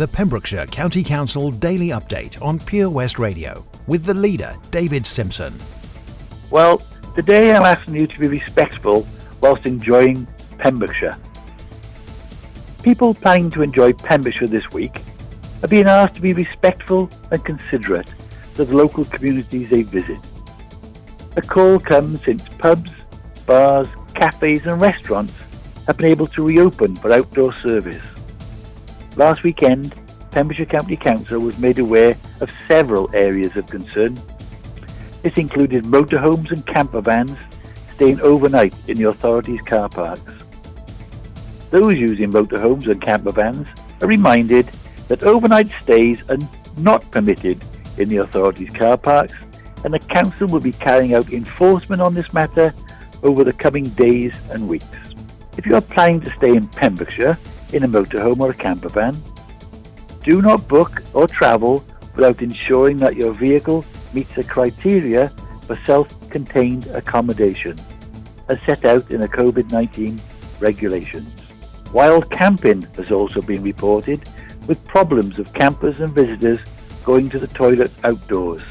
the Pembrokeshire County Council Daily Update on Pure West Radio with the leader, David Simpson. Well, today I'm asking you to be respectful whilst enjoying Pembrokeshire. People planning to enjoy Pembrokeshire this week are being asked to be respectful and considerate to the local communities they visit. A call comes since pubs, bars, cafes and restaurants have been able to reopen for outdoor service. Last weekend, Pembrokeshire County Council was made aware of several areas of concern. This included motorhomes and camper vans staying overnight in the authorities' car parks. Those using motorhomes and camper vans are reminded that overnight stays are not permitted in the authorities' car parks and the council will be carrying out enforcement on this matter over the coming days and weeks. If you are planning to stay in Pembrokeshire in a motorhome or a camper van, do not book or travel without ensuring that your vehicle meets the criteria for self-contained accommodation as set out in the COVID-19 regulations. Wild camping has also been reported with problems of campers and visitors going to the toilet outdoors,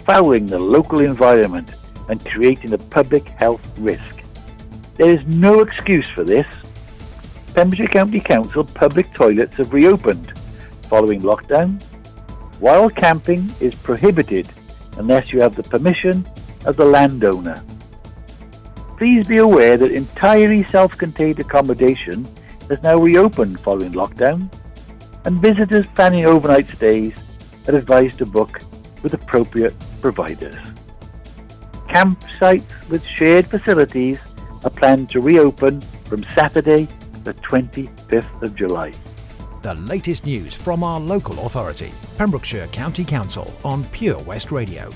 fouling the local environment and creating a public health risk. There is no excuse for this. Pembrokeshire County Council public toilets have reopened following lockdown. Wild camping is prohibited unless you have the permission of the landowner. Please be aware that entirely self-contained accommodation has now reopened following lockdown, and visitors planning overnight stays are advised to book with appropriate providers. Campsites with shared facilities are planned to reopen from Saturday, the 25th of July. The latest news from our local authority, Pembrokeshire County Council on Pure West Radio.